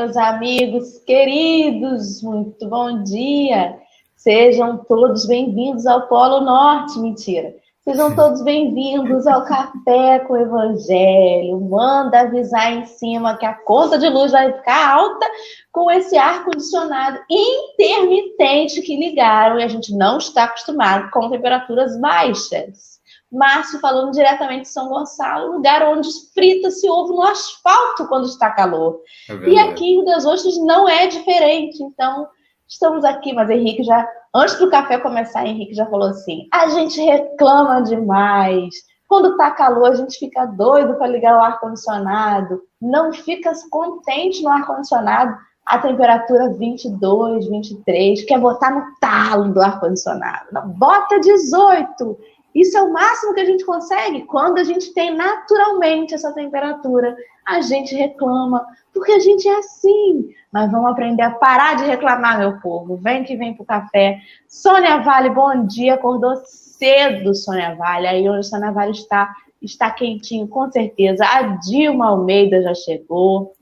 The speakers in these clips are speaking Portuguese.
Meus amigos queridos, muito bom dia. Sejam todos bem-vindos ao Polo Norte, mentira. Sejam todos bem-vindos ao Café com o Evangelho. Manda avisar em cima que a conta de luz vai ficar alta com esse ar-condicionado intermitente que ligaram e a gente não está acostumado com temperaturas baixas. Márcio falando diretamente de São Gonçalo, lugar onde frita-se ovo no asfalto quando está calor. É e aqui em Rio das Ostras não é diferente. Então, estamos aqui, mas Henrique já Antes do café começar, Henrique já falou assim: a gente reclama demais. Quando tá calor, a gente fica doido para ligar o ar-condicionado. Não fica contente no ar-condicionado a temperatura 22, 23, quer botar no talo do ar-condicionado. Bota 18. Isso é o máximo que a gente consegue quando a gente tem naturalmente essa temperatura. A gente reclama, porque a gente é assim. Mas vamos aprender a parar de reclamar, meu povo. Vem que vem pro café. Sônia Vale, bom dia. Acordou cedo, Sônia Vale. Aí onde a Sônia Vale está, está quentinho, com certeza. A Dilma Almeida já chegou.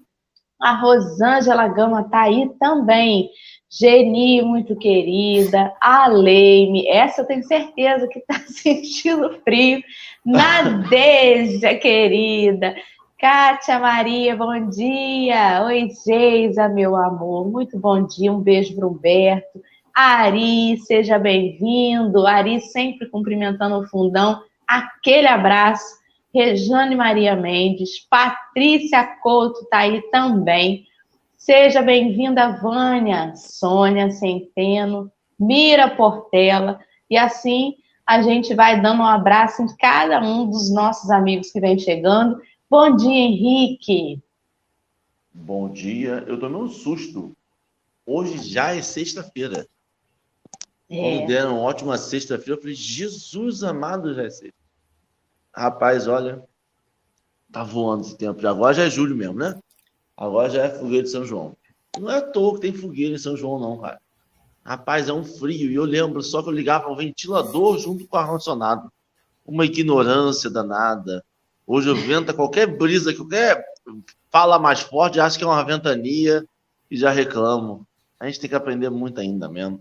A Rosângela Gama tá aí também. Geni, muito querida, a Leime, essa eu tenho certeza que está sentindo frio. Nadeja, querida. Kátia Maria, bom dia. Oi, Geisa, meu amor. Muito bom dia. Um beijo para o Humberto. Ari, seja bem-vindo. Ari sempre cumprimentando o fundão. Aquele abraço. Rejane Maria Mendes. Patrícia Couto está aí também. Seja bem-vinda, Vânia, Sônia Centeno, Mira Portela, e assim a gente vai dando um abraço em cada um dos nossos amigos que vem chegando. Bom dia, Henrique. Bom dia. Eu tomei um susto. Hoje já é sexta-feira. É. Quando deram uma ótima sexta-feira, eu falei, Jesus amado, já é sexta. Rapaz, olha, tá voando esse tempo. Agora já é julho mesmo, né? Agora já é fogueira de São João. Não é à toa que tem fogueira em São João, não, cara. Rapaz, é um frio. E eu lembro só que eu ligava o ventilador junto com o ar-condicionado. Uma ignorância danada. Hoje o vento, qualquer brisa, qualquer fala mais forte, acho que é uma ventania e já reclamo. A gente tem que aprender muito ainda mesmo.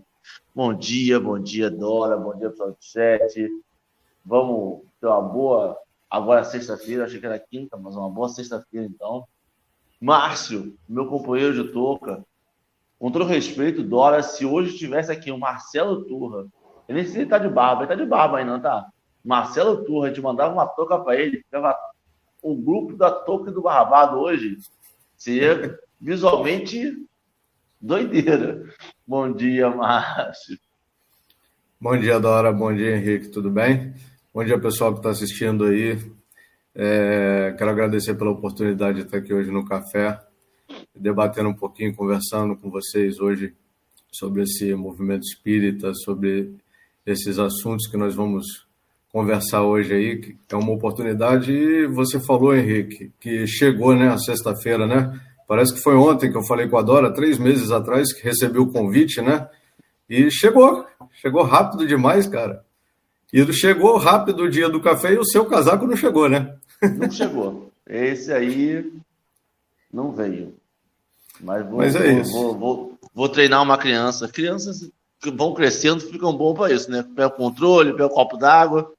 Bom dia, bom dia, Dora, bom dia, pessoal do chat. Vamos ter uma boa. Agora, sexta-feira, achei que era quinta, mas uma boa sexta-feira, então. Márcio, meu companheiro de touca, com todo respeito, Dora, se hoje tivesse aqui o Marcelo Turra, ele nem sei se ele tá de barba, ele tá de barba ainda, não tá? Marcelo Turra, a gente mandava uma touca para ele, ficava o grupo da touca do Barbado hoje, seria visualmente doideira. Bom dia, Márcio. Bom dia, Dora. Bom dia, Henrique. Tudo bem? Bom dia, pessoal que está assistindo aí. É, quero agradecer pela oportunidade de estar aqui hoje no café, debatendo um pouquinho, conversando com vocês hoje sobre esse movimento espírita, sobre esses assuntos que nós vamos conversar hoje aí, que é uma oportunidade. E você falou, Henrique, que chegou, né, a sexta-feira, né? Parece que foi ontem que eu falei com a Dora, três meses atrás, que recebeu o convite, né? E chegou, chegou rápido demais, cara. E chegou rápido o dia do café e o seu casaco não chegou, né? Não chegou. Esse aí não veio. Mas vou, Mas é vou, isso. Vou, vou, vou, treinar uma criança. Crianças que vão crescendo ficam bom para isso, né? Pega o controle, pega o copo d'água.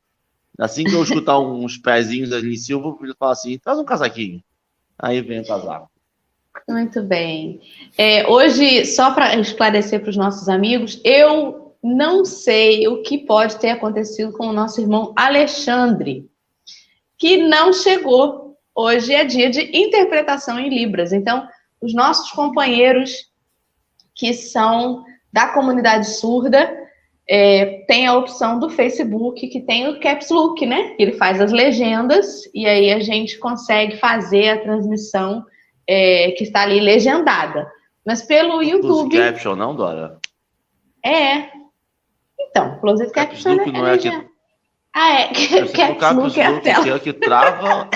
Assim que eu escutar uns pezinhos ali em cima, eu vou falar assim: traz um casaquinho. Aí vem o casaco. Muito bem. É, hoje, só para esclarecer para os nossos amigos, eu não sei o que pode ter acontecido com o nosso irmão Alexandre que não chegou. Hoje é dia de interpretação em Libras. Então, os nossos companheiros que são da comunidade surda é, tem a opção do Facebook que tem o Caps Look, né? Ele faz as legendas e aí a gente consegue fazer a transmissão é, que está ali legendada. Mas pelo YouTube. Caption, não, Dora? É. Então, Closed Caption é, não é, é ah, é. Caps Look é a tela. Que é que trava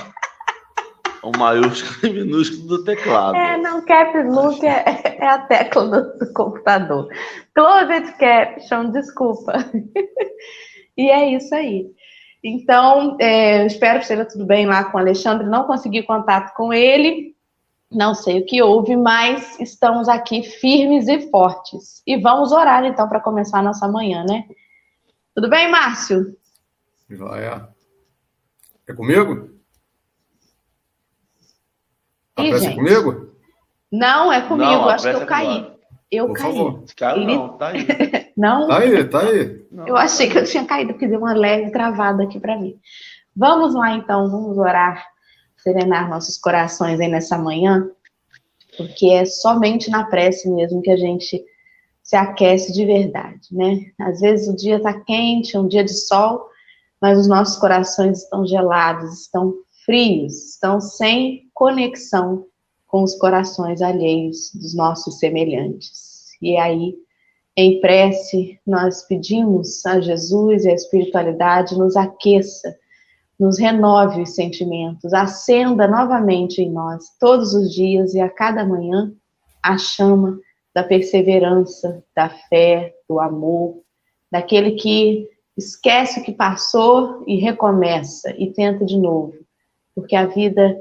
o maiúsculo e minúsculo do teclado. É, não, Caps Look é, é a tecla do, do computador. Closed Caption, desculpa. e é isso aí. Então, é, espero que esteja tudo bem lá com o Alexandre. Não consegui contato com ele, Não sei o que houve, mas estamos aqui firmes e fortes. E vamos orar então para começar a nossa manhã, né? Tudo bem, Márcio? Joia. É comigo? A Ih, pressa é gente. comigo? Não, é comigo. Não, Acho que eu é caí. Eu Por caí. favor. Cara, Ele- não, tá aí. Não? Tá aí, tá aí. Não. Eu achei que eu tinha caído, porque deu uma leve travada aqui para mim. Vamos lá, então, vamos orar, serenar nossos corações aí nessa manhã, porque é somente na prece mesmo que a gente se aquece de verdade, né? Às vezes o dia está quente, é um dia de sol, mas os nossos corações estão gelados, estão frios, estão sem conexão com os corações alheios dos nossos semelhantes. E aí, em prece, nós pedimos a Jesus e a espiritualidade nos aqueça, nos renove os sentimentos, acenda novamente em nós, todos os dias e a cada manhã, a chama da perseverança, da fé, do amor, daquele que esquece o que passou e recomeça e tenta de novo, porque a vida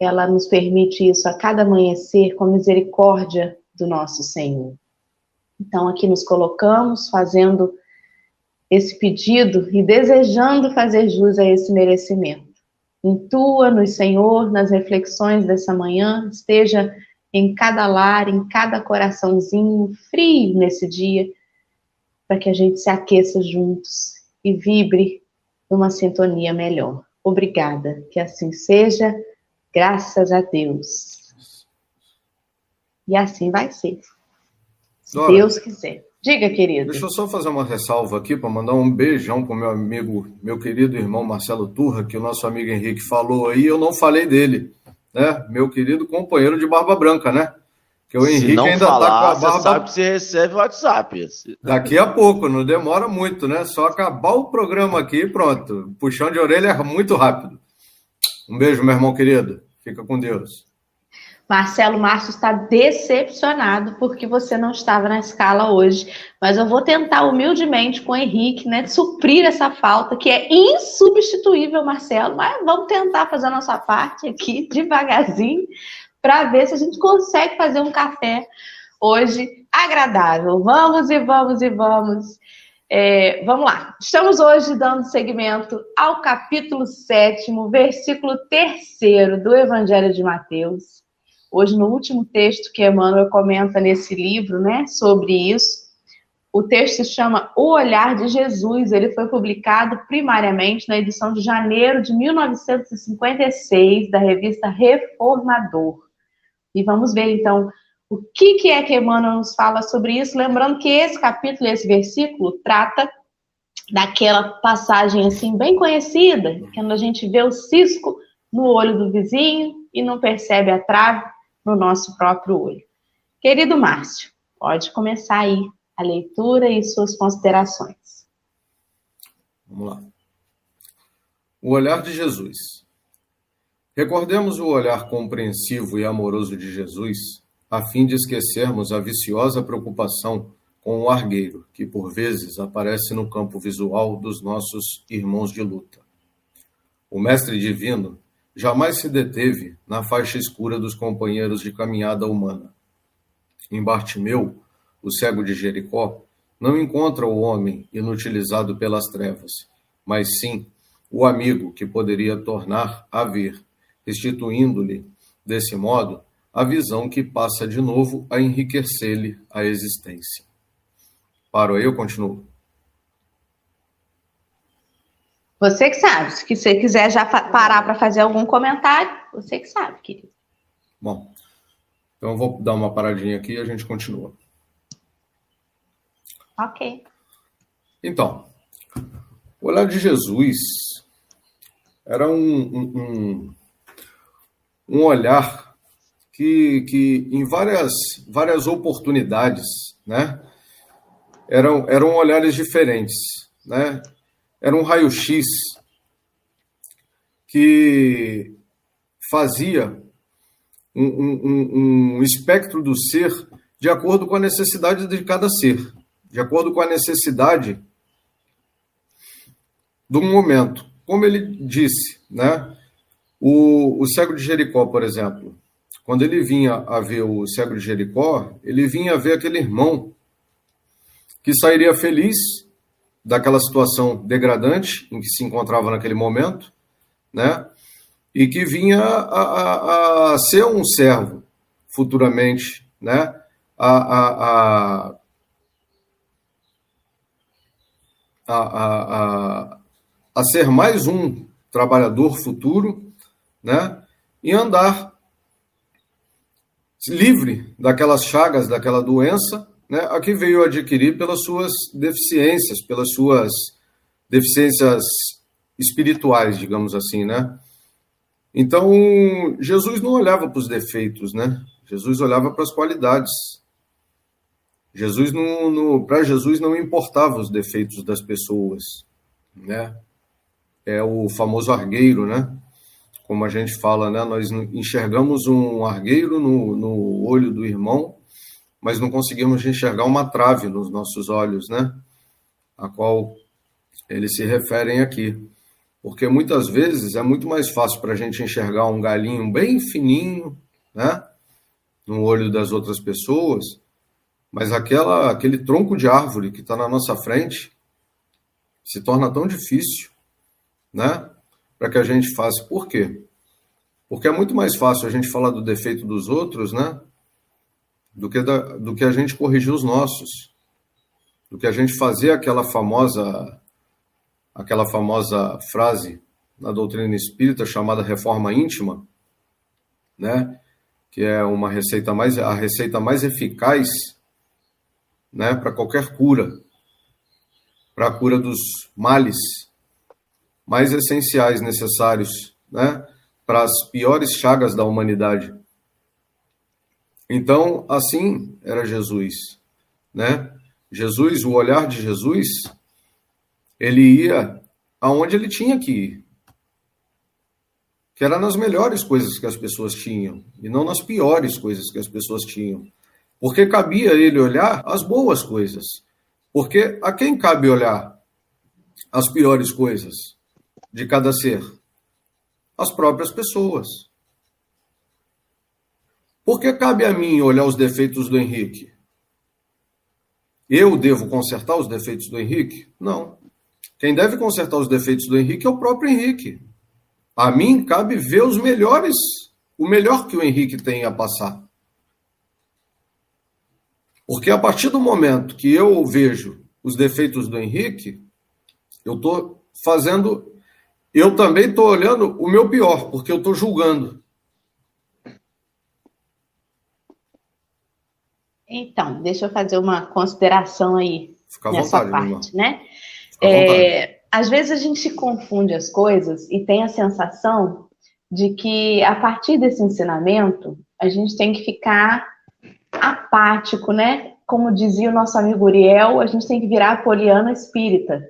ela nos permite isso a cada amanhecer com a misericórdia do nosso Senhor. Então, aqui nos colocamos fazendo esse pedido e desejando fazer jus a esse merecimento. Intua-nos, Senhor, nas reflexões dessa manhã, esteja em cada lar, em cada coraçãozinho frio nesse dia, para que a gente se aqueça juntos e vibre numa sintonia melhor. Obrigada, que assim seja, graças a Deus. E assim vai ser. Se Dora, Deus quiser. Diga, querido. Deixa eu só fazer uma ressalva aqui para mandar um beijão para o meu amigo, meu querido irmão Marcelo Turra, que o nosso amigo Henrique falou aí, eu não falei dele, né? Meu querido companheiro de barba branca, né? Que o Se Henrique não ainda falar, tá com a você barba sabe que você recebe o WhatsApp. Daqui a pouco, não demora muito, né? Só acabar o programa aqui e pronto. Puxão de orelha é muito rápido. Um beijo, meu irmão querido. Fica com Deus. Marcelo Márcio está decepcionado porque você não estava na escala hoje. Mas eu vou tentar humildemente com o Henrique, né, suprir essa falta, que é insubstituível, Marcelo. Mas vamos tentar fazer a nossa parte aqui, devagarzinho, para ver se a gente consegue fazer um café hoje agradável. Vamos e vamos e vamos. É, vamos lá. Estamos hoje dando seguimento ao capítulo 7, versículo 3 do Evangelho de Mateus. Hoje, no último texto que Emmanuel comenta nesse livro, né, sobre isso, o texto se chama O Olhar de Jesus. Ele foi publicado primariamente na edição de janeiro de 1956 da revista Reformador. E vamos ver então o que, que é que Emmanuel nos fala sobre isso. Lembrando que esse capítulo, esse versículo, trata daquela passagem assim bem conhecida, quando a gente vê o cisco no olho do vizinho e não percebe a trave no nosso próprio olho. Querido Márcio, pode começar aí a leitura e suas considerações. Vamos lá. O olhar de Jesus. Recordemos o olhar compreensivo e amoroso de Jesus, a fim de esquecermos a viciosa preocupação com o argueiro, que por vezes aparece no campo visual dos nossos irmãos de luta. O Mestre Divino jamais se deteve na faixa escura dos companheiros de caminhada humana. Em Bartimeu, o cego de Jericó, não encontra o homem inutilizado pelas trevas, mas sim o amigo que poderia tornar a ver, restituindo-lhe, desse modo, a visão que passa de novo a enriquecer-lhe a existência. Paro aí, eu continuo. Você que sabe. Se você quiser já parar para fazer algum comentário, você que sabe, querido. Bom, então eu vou dar uma paradinha aqui e a gente continua. Ok. Então, o olhar de Jesus era um, um, um, olhar que, que em várias, várias oportunidades, né, eram, eram olhares diferentes, né? Era um raio-x que fazia um, um, um espectro do ser de acordo com a necessidade de cada ser, de acordo com a necessidade do momento. Como ele disse, né? O, o cego de Jericó, por exemplo, quando ele vinha a ver o cego de Jericó, ele vinha a ver aquele irmão que sairia feliz daquela situação degradante em que se encontrava naquele momento, né? E que vinha a, a, a ser um servo futuramente, né? A, a, a, a, ser mais um trabalhador futuro, né? E andar livre daquelas chagas, daquela doença, né, a que veio adquirir pelas suas deficiências, pelas suas deficiências espirituais, digamos assim, né? Então, Jesus não olhava para os defeitos, né? Jesus olhava para as qualidades. Jesus não, para Jesus não importava os defeitos das pessoas, né? É o famoso argueiro, né? Como a gente fala, né? Nós enxergamos um argueiro no, no olho do irmão mas não conseguimos enxergar uma trave nos nossos olhos, né? A qual eles se referem aqui. Porque muitas vezes é muito mais fácil para a gente enxergar um galinho bem fininho, né? No olho das outras pessoas, mas aquela, aquele tronco de árvore que está na nossa frente se torna tão difícil, né? Para que a gente faça. Por quê? Porque é muito mais fácil a gente falar do defeito dos outros, né? Do que, da, do que a gente corrigir os nossos, do que a gente fazer aquela famosa aquela famosa frase na doutrina espírita chamada reforma íntima, né? Que é uma receita mais a receita mais eficaz, né, para qualquer cura, para a cura dos males mais essenciais necessários, né, para as piores chagas da humanidade. Então, assim era Jesus, né? Jesus, o olhar de Jesus, ele ia aonde ele tinha que ir. Que era nas melhores coisas que as pessoas tinham, e não nas piores coisas que as pessoas tinham. Porque cabia ele olhar as boas coisas. Porque a quem cabe olhar as piores coisas de cada ser? As próprias pessoas. Por que cabe a mim olhar os defeitos do Henrique? Eu devo consertar os defeitos do Henrique? Não. Quem deve consertar os defeitos do Henrique é o próprio Henrique. A mim cabe ver os melhores, o melhor que o Henrique tem a passar. Porque a partir do momento que eu vejo os defeitos do Henrique, eu estou fazendo. Eu também estou olhando o meu pior, porque eu estou julgando. Então, deixa eu fazer uma consideração aí Fica nessa vontade, parte, né? É, às vezes a gente confunde as coisas e tem a sensação de que a partir desse ensinamento a gente tem que ficar apático, né? Como dizia o nosso amigo Uriel, a gente tem que virar a poliana espírita,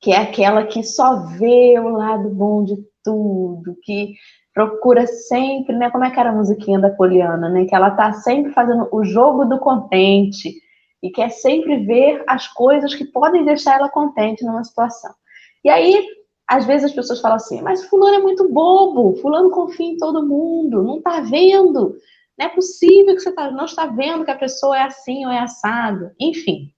que é aquela que só vê o lado bom de tudo, que procura sempre, né? Como é que era a musiquinha da Poliana, né? Que ela tá sempre fazendo o jogo do contente e quer sempre ver as coisas que podem deixar ela contente numa situação. E aí, às vezes as pessoas falam assim, mas fulano é muito bobo, fulano confia em todo mundo, não tá vendo. Não é possível que você tá, não está vendo que a pessoa é assim ou é assado. Enfim,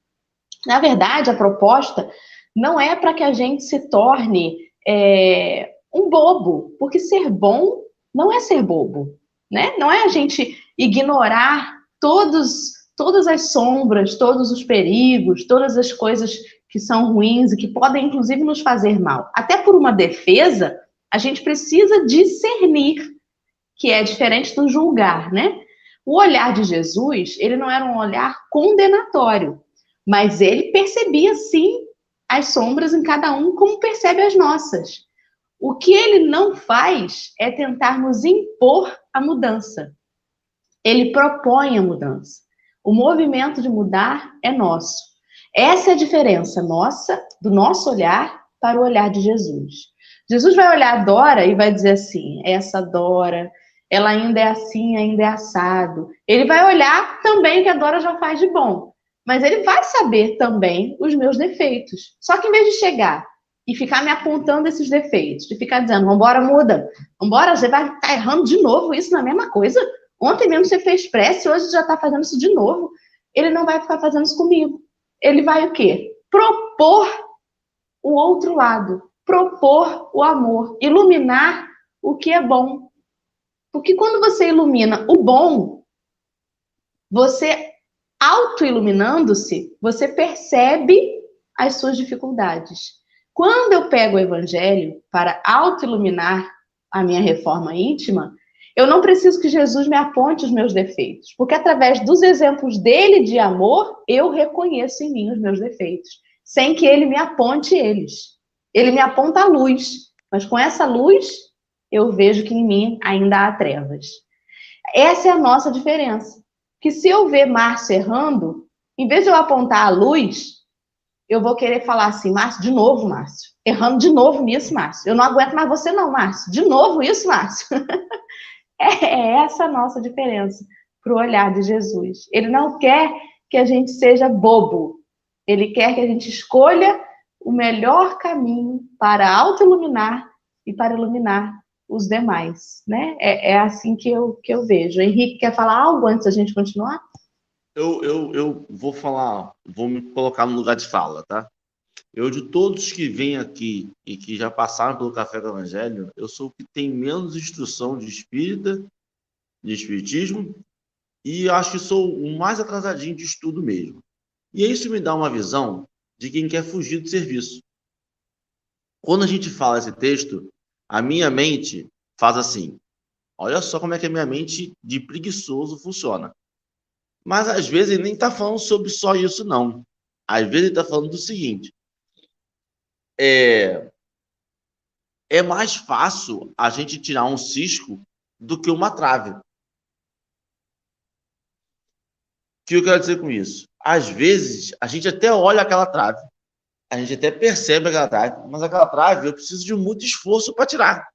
na verdade, a proposta não é para que a gente se torne é, um bobo, porque ser bom não é ser bobo, né? Não é a gente ignorar todos, todas as sombras, todos os perigos, todas as coisas que são ruins e que podem inclusive nos fazer mal. Até por uma defesa, a gente precisa discernir, que é diferente do julgar, né? O olhar de Jesus, ele não era um olhar condenatório, mas ele percebia sim as sombras em cada um como percebe as nossas. O que ele não faz é tentar nos impor a mudança. Ele propõe a mudança. O movimento de mudar é nosso. Essa é a diferença nossa, do nosso olhar para o olhar de Jesus. Jesus vai olhar a Dora e vai dizer assim: essa Dora, ela ainda é assim, ainda é assado. Ele vai olhar também o que a Dora já faz de bom, mas ele vai saber também os meus defeitos. Só que em vez de chegar e ficar me apontando esses defeitos, de ficar dizendo, vambora, muda, vambora, você vai estar tá errando de novo isso na mesma coisa, Ontem mesmo você fez prece, hoje já está fazendo isso de novo. Ele não vai ficar fazendo isso comigo. Ele vai o quê? Propor o outro lado, propor o amor, iluminar o que é bom. Porque quando você ilumina o bom, você auto-iluminando-se, você percebe as suas dificuldades. Quando eu pego o evangelho para auto-iluminar a minha reforma íntima, eu não preciso que Jesus me aponte os meus defeitos, porque através dos exemplos dele de amor, eu reconheço em mim os meus defeitos, sem que ele me aponte eles. Ele me aponta a luz, mas com essa luz eu vejo que em mim ainda há trevas. Essa é a nossa diferença. Que se eu ver Márcio errando, em vez de eu apontar a luz, eu vou querer falar assim, Márcio, de novo, Márcio. Errando de novo nisso, Márcio. Eu não aguento mais você, não, Márcio. De novo isso, Márcio. É, é essa a nossa diferença para o olhar de Jesus. Ele não quer que a gente seja bobo. Ele quer que a gente escolha o melhor caminho para auto-iluminar e para iluminar os demais, né? É, é, assim que eu, que eu vejo. O Henrique quer falar algo antes da gente continuar? Eu, eu, eu vou falar, vou me colocar no lugar de fala, tá? Eu, de todos que vêm aqui e que já passaram pelo Café do Evangelho, eu sou o que tem menos instrução de espírita, de espiritismo, e acho que sou o mais atrasadinho de estudo mesmo. E isso me dá uma visão de quem quer fugir do serviço. Quando a gente fala esse texto, a minha mente faz assim. Olha só como é que a minha mente de preguiçoso funciona. Mas às vezes ele nem está falando sobre só isso, não. Às vezes ele está falando do seguinte: é, é mais fácil a gente tirar um cisco do que uma trave. O que eu quero dizer com isso? Às vezes, a gente até olha aquela trave, a gente até percebe aquela trave, mas aquela trave eu preciso de muito esforço para tirar.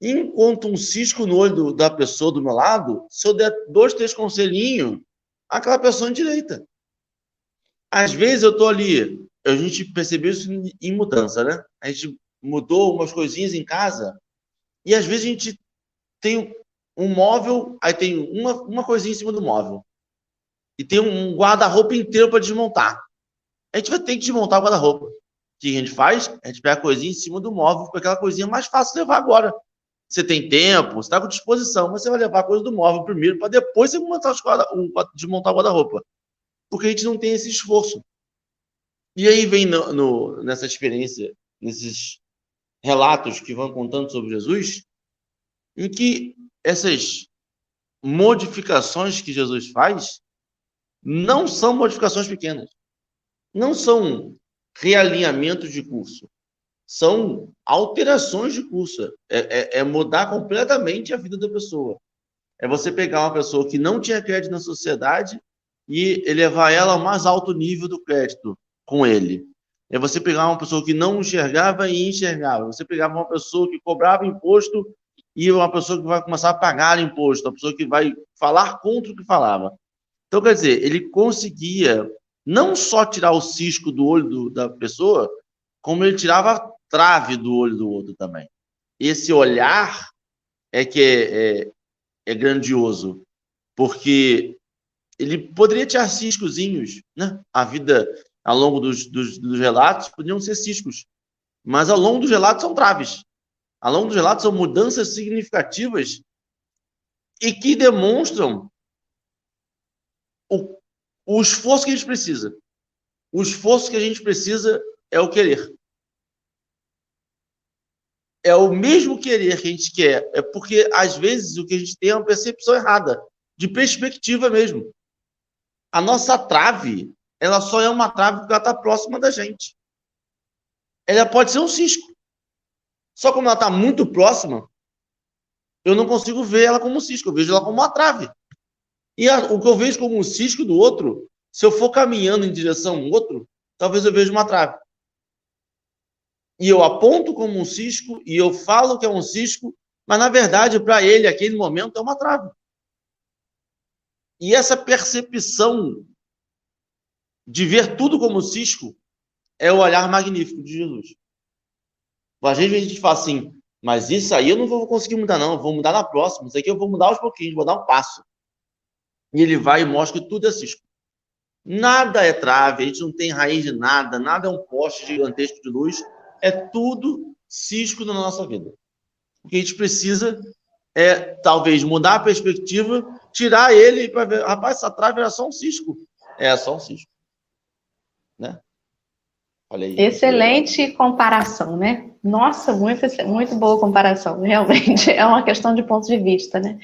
Enquanto um cisco no olho do, da pessoa do meu lado, se eu der dois, três conselhinhos, aquela pessoa direita. Às vezes eu estou ali a gente percebeu isso em mudança, né? A gente mudou umas coisinhas em casa e às vezes a gente tem um móvel, aí tem uma, uma coisinha em cima do móvel e tem um guarda-roupa inteiro para desmontar. A gente vai ter que desmontar o guarda-roupa. O que a gente faz? A gente pega a coisinha em cima do móvel, porque aquela coisinha é mais fácil levar agora. Você tem tempo, você está com disposição, mas você vai levar a coisa do móvel primeiro, para depois você montar os guarda, desmontar o guarda-roupa. Porque a gente não tem esse esforço. E aí vem no, no, nessa experiência, nesses relatos que vão contando sobre Jesus, em que essas modificações que Jesus faz não são modificações pequenas, não são realinhamentos de curso, são alterações de curso. É, é, é mudar completamente a vida da pessoa. É você pegar uma pessoa que não tinha crédito na sociedade e elevar ela ao mais alto nível do crédito com ele. É você pegar uma pessoa que não enxergava e enxergava. Você pegava uma pessoa que cobrava imposto e uma pessoa que vai começar a pagar imposto, uma pessoa que vai falar contra o que falava. Então, quer dizer, ele conseguia não só tirar o cisco do olho do, da pessoa, como ele tirava trave do olho do outro também. Esse olhar é que é, é, é grandioso, porque ele poderia tirar ciscozinhos, né? A vida ao longo dos, dos, dos relatos podiam ser ciscos, mas ao longo dos relatos são traves. Ao longo dos relatos são mudanças significativas e que demonstram o, o esforço que a gente precisa. O esforço que a gente precisa é o querer. É o mesmo querer que a gente quer. É porque, às vezes, o que a gente tem é uma percepção errada, de perspectiva mesmo. A nossa trave ela só é uma trave porque ela está próxima da gente. Ela pode ser um cisco. Só como ela está muito próxima, eu não consigo ver ela como um cisco, eu vejo ela como uma trave. E a, o que eu vejo como um cisco do outro, se eu for caminhando em direção ao outro, talvez eu veja uma trave. E eu aponto como um cisco, e eu falo que é um cisco, mas na verdade, para ele, aquele momento, é uma trave. E essa percepção de ver tudo como cisco é o olhar magnífico de Jesus. A gente, a gente fala assim, Mas isso aí eu não vou conseguir mudar, não. Eu vou mudar na próxima. Isso aqui eu vou mudar aos pouquinhos, vou dar um passo. E ele vai e mostra que tudo é cisco. Nada é trave, a gente não tem raiz de nada, nada é um poste gigantesco de luz. É tudo cisco na nossa vida. O que a gente precisa é, talvez, mudar a perspectiva, tirar ele para ver, rapaz, essa trave era só um cisco. É só um cisco. Né? Excelente comparação, né? Nossa, muito, muito boa comparação. Realmente é uma questão de ponto de vista, né?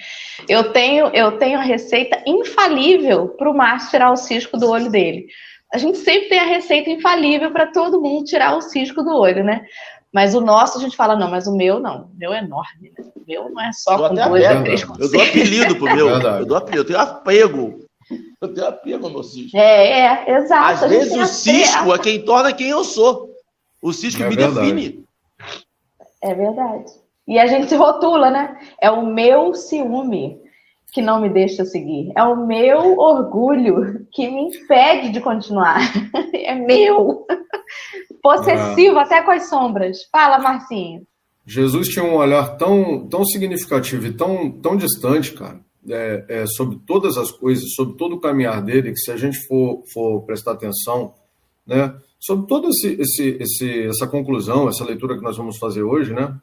Eu tenho, eu tenho a receita infalível para o Márcio tirar o cisco do olho dele. A gente sempre tem a receita infalível para todo mundo tirar o cisco do olho, né? Mas o nosso a gente fala, não, mas o meu não. O meu é enorme, né? O meu não é só com dois, é três Eu dou apelido pro meu. Eu dou apelido, eu tenho apego eu tenho apego no cisco. É, é, exato. Às vezes o cisco é quem torna quem eu sou. O cisco é me verdade. define. É verdade. E a gente se rotula, né? É o meu ciúme que não me deixa seguir. É o meu orgulho que me impede de continuar. É meu. Possessivo até com as sombras. Fala, Marcinho. Jesus tinha um olhar tão, tão significativo e tão, tão distante, cara é, é, sobre todas as coisas, sobre todo o caminhar dele, que se a gente for, for prestar atenção, né, sobre toda esse, esse, esse, essa conclusão, essa leitura que nós vamos fazer hoje, né,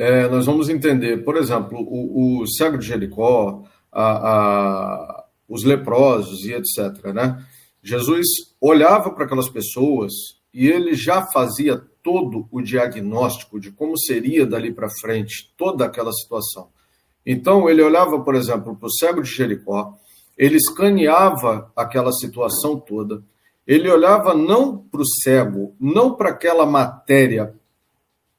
é, nós vamos entender, por exemplo, o, o cego de Jericó, a, a, os leprosos e etc. Né? Jesus olhava para aquelas pessoas e ele já fazia todo o diagnóstico de como seria dali para frente toda aquela situação. Então, ele olhava, por exemplo, para o cego de Jericó, ele escaneava aquela situação toda, ele olhava não para o cego, não para aquela matéria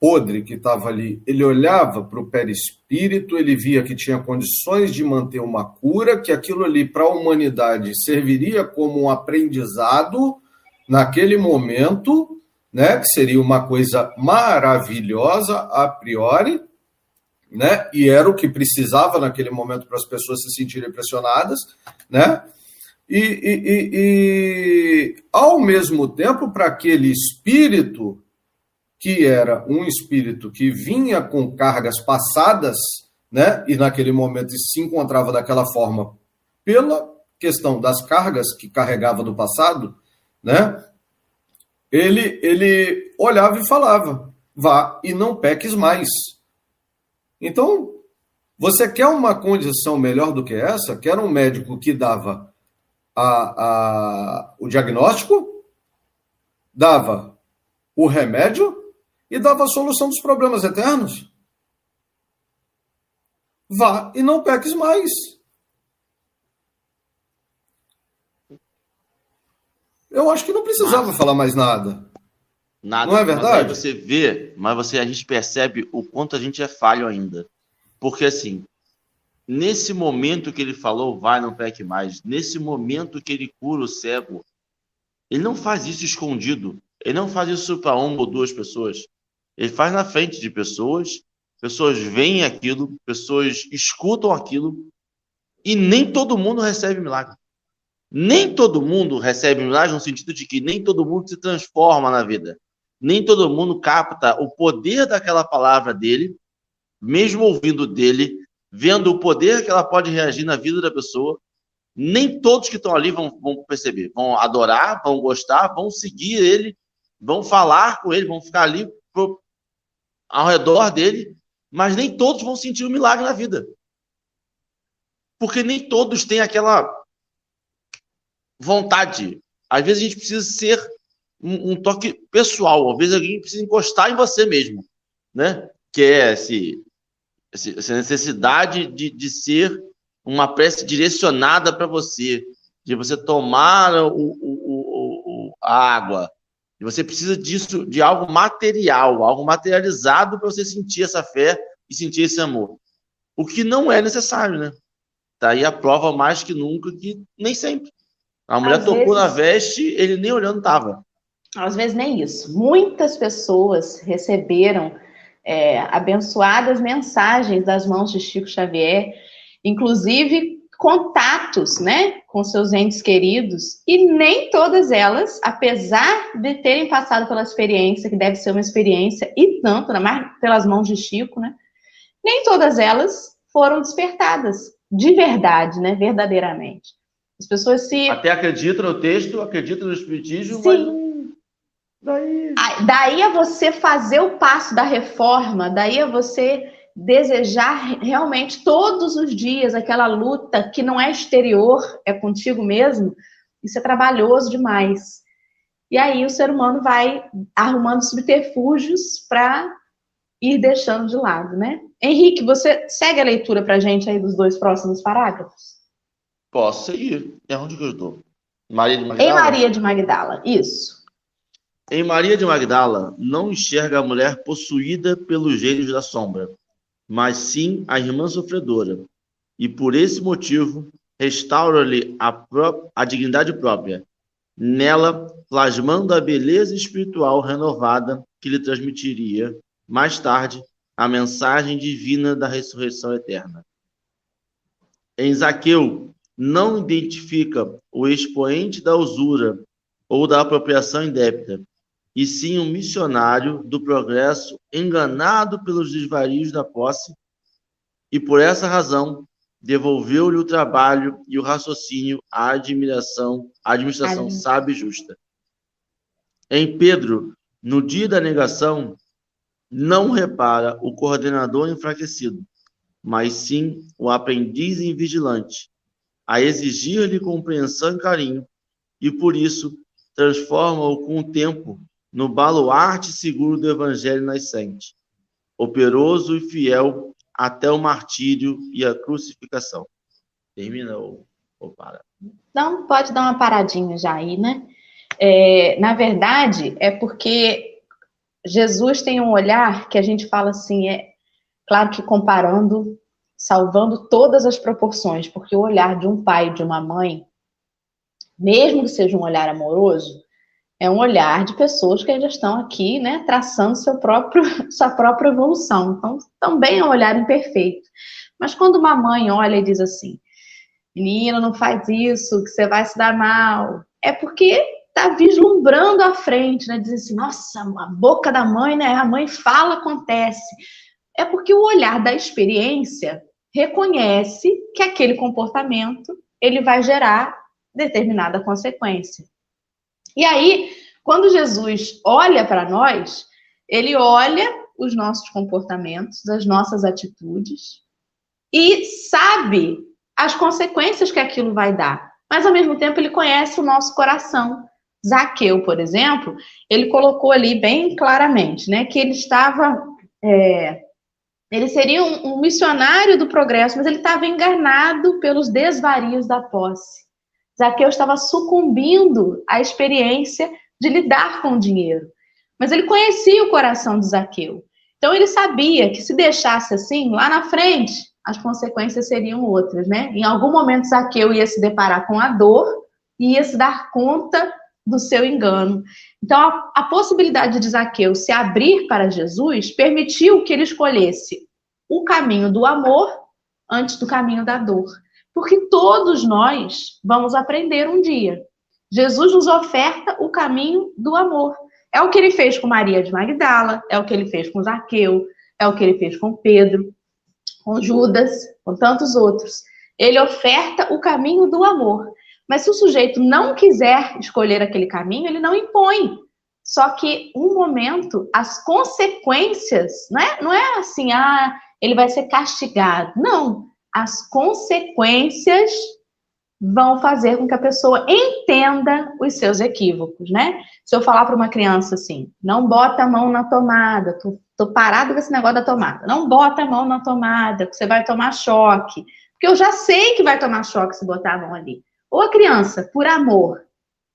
podre que estava ali, ele olhava para o perispírito, ele via que tinha condições de manter uma cura, que aquilo ali para a humanidade serviria como um aprendizado naquele momento, né, que seria uma coisa maravilhosa a priori, né? E era o que precisava naquele momento para as pessoas se sentirem pressionadas, né? E, e, e, e ao mesmo tempo, para aquele espírito que era um espírito que vinha com cargas passadas, né? E naquele momento se encontrava daquela forma pela questão das cargas que carregava do passado, né? Ele ele olhava e falava: "Vá e não peques mais". Então, você quer uma condição melhor do que essa? Quer um médico que dava a, a, o diagnóstico, dava o remédio e dava a solução dos problemas eternos? Vá e não peques mais. Eu acho que não precisava Nada. falar mais nada. Nada. Não é verdade? Mas você vê, mas você a gente percebe o quanto a gente é falho ainda. Porque assim, nesse momento que ele falou, vai, não peque mais, nesse momento que ele cura o cego, ele não faz isso escondido. Ele não faz isso para uma ou duas pessoas. Ele faz na frente de pessoas, pessoas veem aquilo, pessoas escutam aquilo, e nem todo mundo recebe milagre. Nem todo mundo recebe milagre no sentido de que nem todo mundo se transforma na vida nem todo mundo capta o poder daquela palavra dele, mesmo ouvindo dele, vendo o poder que ela pode reagir na vida da pessoa. Nem todos que estão ali vão, vão perceber, vão adorar, vão gostar, vão seguir ele, vão falar com ele, vão ficar ali ao redor dele, mas nem todos vão sentir o um milagre na vida. Porque nem todos têm aquela vontade. Às vezes a gente precisa ser um, um, toque pessoal. Às vezes alguém precisa encostar em você mesmo, né? Que é esse, essa necessidade de, de ser uma prece direcionada para você, de você tomar o, o, o, a água. E você precisa disso, de algo material, algo materializado para você sentir essa fé e sentir esse amor. O que não é necessário, né? Tá aí a prova mais que nunca que nem sempre. A mulher Às tocou vezes... na veste, ele nem olhando estava. Às vezes nem isso. Muitas pessoas receberam é, abençoadas mensagens das mãos de Chico Xavier, inclusive contatos, né? Com seus entes queridos, e nem todas elas, apesar de terem passado pela experiência, que deve ser uma experiência, e tanto, mais pelas mãos de Chico, né? Nem todas elas foram despertadas de verdade, né? Verdadeiramente. As pessoas se. Até acreditam no texto, acreditam no Espiritismo, Sim. mas. Daí... daí a você fazer o passo da reforma, daí a você desejar realmente todos os dias aquela luta que não é exterior, é contigo mesmo, isso é trabalhoso demais. E aí o ser humano vai arrumando subterfúgios para ir deixando de lado, né? Henrique, você segue a leitura para a gente aí dos dois próximos parágrafos? Posso seguir. É onde que eu estou? Maria de Magdala? Em Maria de Magdala, isso. Em Maria de Magdala, não enxerga a mulher possuída pelos gênios da sombra, mas sim a irmã sofredora, e por esse motivo restaura-lhe a, a dignidade própria, nela plasmando a beleza espiritual renovada que lhe transmitiria, mais tarde, a mensagem divina da ressurreição eterna. Em Zaqueu, não identifica o expoente da usura ou da apropriação indébita, e sim um missionário do progresso enganado pelos desvarios da posse, e por essa razão devolveu-lhe o trabalho e o raciocínio à admiração, à administração Ai. sábia e justa. Em Pedro, no dia da negação, não repara o coordenador enfraquecido, mas sim o aprendiz invigilante, a exigir-lhe compreensão e carinho, e por isso transforma-o com o tempo no baluarte seguro do Evangelho nascente, operoso e fiel até o martírio e a crucificação. Termina ou, ou para? Não, pode dar uma paradinha já aí, né? É, na verdade, é porque Jesus tem um olhar que a gente fala assim, é claro que comparando, salvando todas as proporções, porque o olhar de um pai e de uma mãe, mesmo que seja um olhar amoroso, é um olhar de pessoas que ainda estão aqui, né, traçando seu próprio, sua própria evolução. Então, também é um olhar imperfeito. Mas quando uma mãe olha e diz assim, menina, não faz isso, que você vai se dar mal, é porque está vislumbrando à frente, né? Diz assim, nossa, a boca da mãe, né? A mãe fala, acontece. É porque o olhar da experiência reconhece que aquele comportamento ele vai gerar determinada consequência. E aí, quando Jesus olha para nós, ele olha os nossos comportamentos, as nossas atitudes e sabe as consequências que aquilo vai dar. Mas ao mesmo tempo ele conhece o nosso coração. Zaqueu, por exemplo, ele colocou ali bem claramente, né, que ele estava, é, ele seria um, um missionário do progresso, mas ele estava enganado pelos desvarios da posse. Zaqueu estava sucumbindo à experiência de lidar com o dinheiro. Mas ele conhecia o coração de Zaqueu. Então ele sabia que se deixasse assim, lá na frente, as consequências seriam outras, né? Em algum momento Zaqueu ia se deparar com a dor e ia se dar conta do seu engano. Então a, a possibilidade de Zaqueu se abrir para Jesus permitiu que ele escolhesse o caminho do amor antes do caminho da dor. Porque todos nós vamos aprender um dia. Jesus nos oferta o caminho do amor. É o que ele fez com Maria de Magdala, é o que ele fez com Zaqueu, é o que ele fez com Pedro, com Judas, com tantos outros. Ele oferta o caminho do amor. Mas se o sujeito não quiser escolher aquele caminho, ele não impõe. Só que um momento, as consequências, não é, não é assim, ah, ele vai ser castigado. Não as consequências vão fazer com que a pessoa entenda os seus equívocos, né? Se eu falar para uma criança assim, não bota a mão na tomada, tô, tô parado com esse negócio da tomada, não bota a mão na tomada, que você vai tomar choque, porque eu já sei que vai tomar choque se botar a mão ali. Ou a criança, por amor,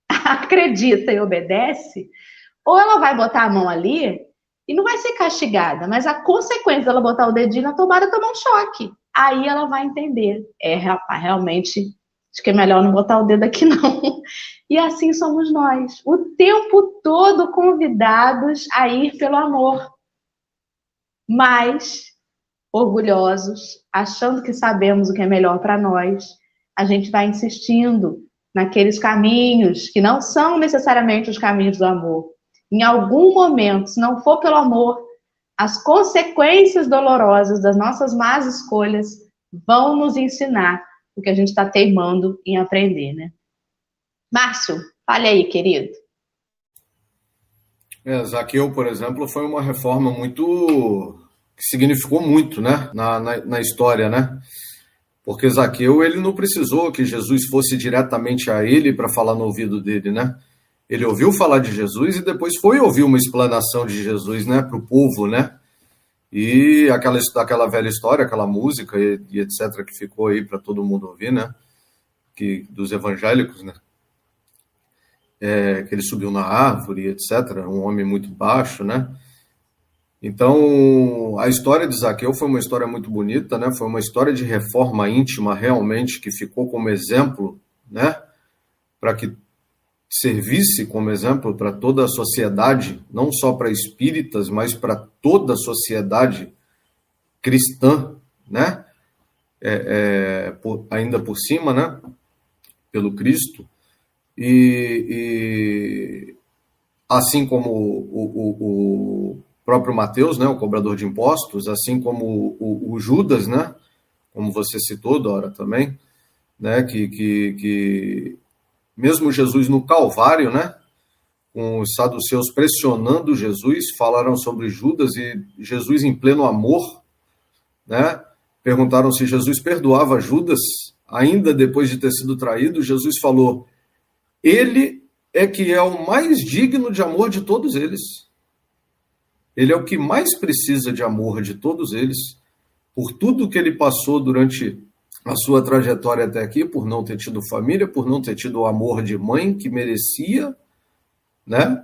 acredita e obedece, ou ela vai botar a mão ali e não vai ser castigada, mas a consequência dela botar o dedinho na tomada é tomar um choque aí ela vai entender. É, rapaz, realmente, acho que é melhor não botar o dedo aqui, não. E assim somos nós, o tempo todo convidados a ir pelo amor, mas orgulhosos, achando que sabemos o que é melhor para nós, a gente vai insistindo naqueles caminhos que não são necessariamente os caminhos do amor. Em algum momento, se não for pelo amor, as consequências dolorosas das nossas más escolhas vão nos ensinar o que a gente está teimando em aprender, né? Márcio, fale aí, querido. É, Zaqueu, por exemplo, foi uma reforma muito que significou muito, né, na, na, na, história, né? Porque Zaqueu ele não precisou que Jesus fosse diretamente a ele para falar no ouvido dele, né? Ele ouviu falar de Jesus e depois foi ouvir uma explanação de Jesus, né, para o povo, né? E aquela, aquela velha história, aquela música e, e etc que ficou aí para todo mundo ouvir, né? Que dos evangélicos, né? É, que ele subiu na árvore, etc. Um homem muito baixo, né? Então, a história de Zaqueu foi uma história muito bonita, né? Foi uma história de reforma íntima realmente que ficou como exemplo, né? Para que servisse como exemplo para toda a sociedade, não só para espíritas, mas para toda a sociedade cristã, né? É, é, por, ainda por cima, né? Pelo Cristo. E, e assim como o, o, o, próprio Mateus, né? O cobrador de impostos, assim como o, Judas, né? Como você citou, Dora, também, né? Que, que, que mesmo Jesus no Calvário, né? Com os saduceus pressionando Jesus, falaram sobre Judas e Jesus em pleno amor, né? Perguntaram se Jesus perdoava Judas, ainda depois de ter sido traído. Jesus falou: Ele é que é o mais digno de amor de todos eles. Ele é o que mais precisa de amor de todos eles, por tudo que ele passou durante a sua trajetória até aqui por não ter tido família, por não ter tido o amor de mãe que merecia, né?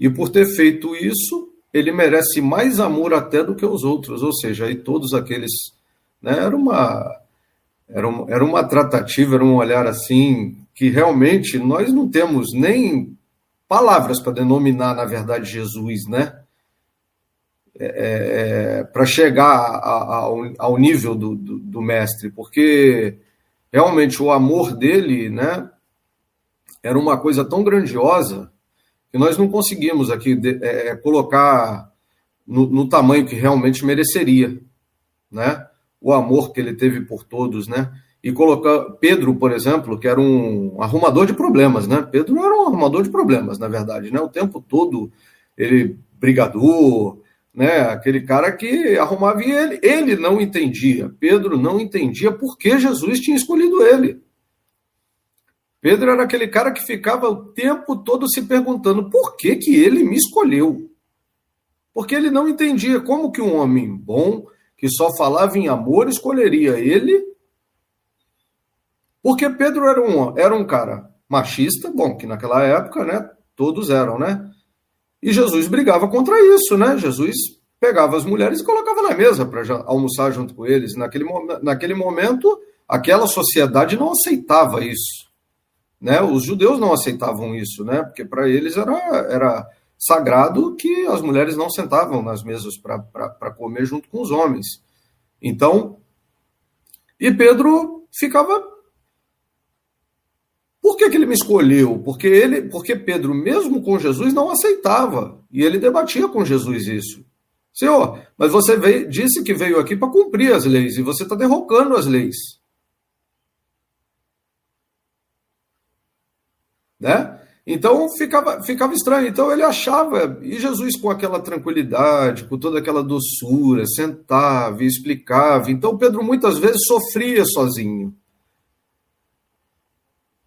E por ter feito isso, ele merece mais amor até do que os outros, ou seja, aí todos aqueles, né? Era uma era, um, era uma tratativa, era um olhar assim que realmente nós não temos nem palavras para denominar, na verdade, Jesus, né? É, é, para chegar a, a, ao, ao, nível do, do, do, mestre, porque realmente o amor dele, né, era uma coisa tão grandiosa que nós não conseguimos aqui de, é, é, colocar no, no, tamanho que realmente mereceria, né, o amor que ele teve por todos, né, e colocar Pedro, por exemplo, que era um arrumador de problemas, né, Pedro era um arrumador de problemas, na verdade, né, o tempo todo ele brigador, né? Aquele cara que arrumava ele, ele não entendia. Pedro não entendia por que Jesus tinha escolhido ele. Pedro era aquele cara que ficava o tempo todo se perguntando por que que ele me escolheu. Porque ele não entendia como que um homem bom, que só falava em amor, escolheria ele. Porque Pedro era um, era um cara machista, bom, que naquela época, né, todos eram, né? E Jesus brigava contra isso, né? Jesus pegava as mulheres e colocava na mesa para almoçar junto com eles. Naquele, naquele momento, aquela sociedade não aceitava isso. Né? Os judeus não aceitavam isso, né? porque para eles era, era sagrado que as mulheres não sentavam nas mesas para comer junto com os homens. Então, e Pedro ficava que, que ele me escolheu? Porque ele, porque Pedro, mesmo com Jesus, não aceitava. E ele debatia com Jesus isso. Senhor, mas você veio, disse que veio aqui para cumprir as leis e você está derrocando as leis. Né? Então ficava, ficava estranho. Então ele achava, e Jesus com aquela tranquilidade, com toda aquela doçura, sentava e explicava. Então Pedro muitas vezes sofria sozinho.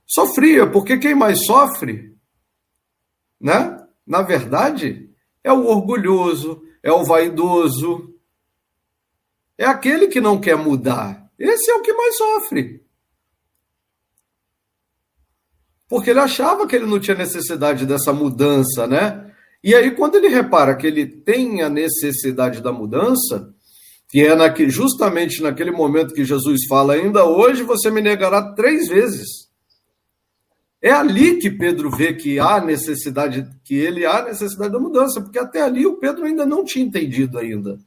Sofria, porque quem mais sofre, né? Na verdade, é o orgulhoso, é o vaidoso, é aquele que não quer mudar. Esse é o que mais sofre. Porque ele achava que ele não tinha necessidade dessa mudança, né? E aí, quando ele repara que ele tem a necessidade da mudança, que é naque, justamente naquele momento que Jesus fala: ainda hoje você me negará três vezes. É ali que Pedro vê que há necessidade, que ele há necessidade da mudança, porque até ali o Pedro ainda não tinha entendido ainda.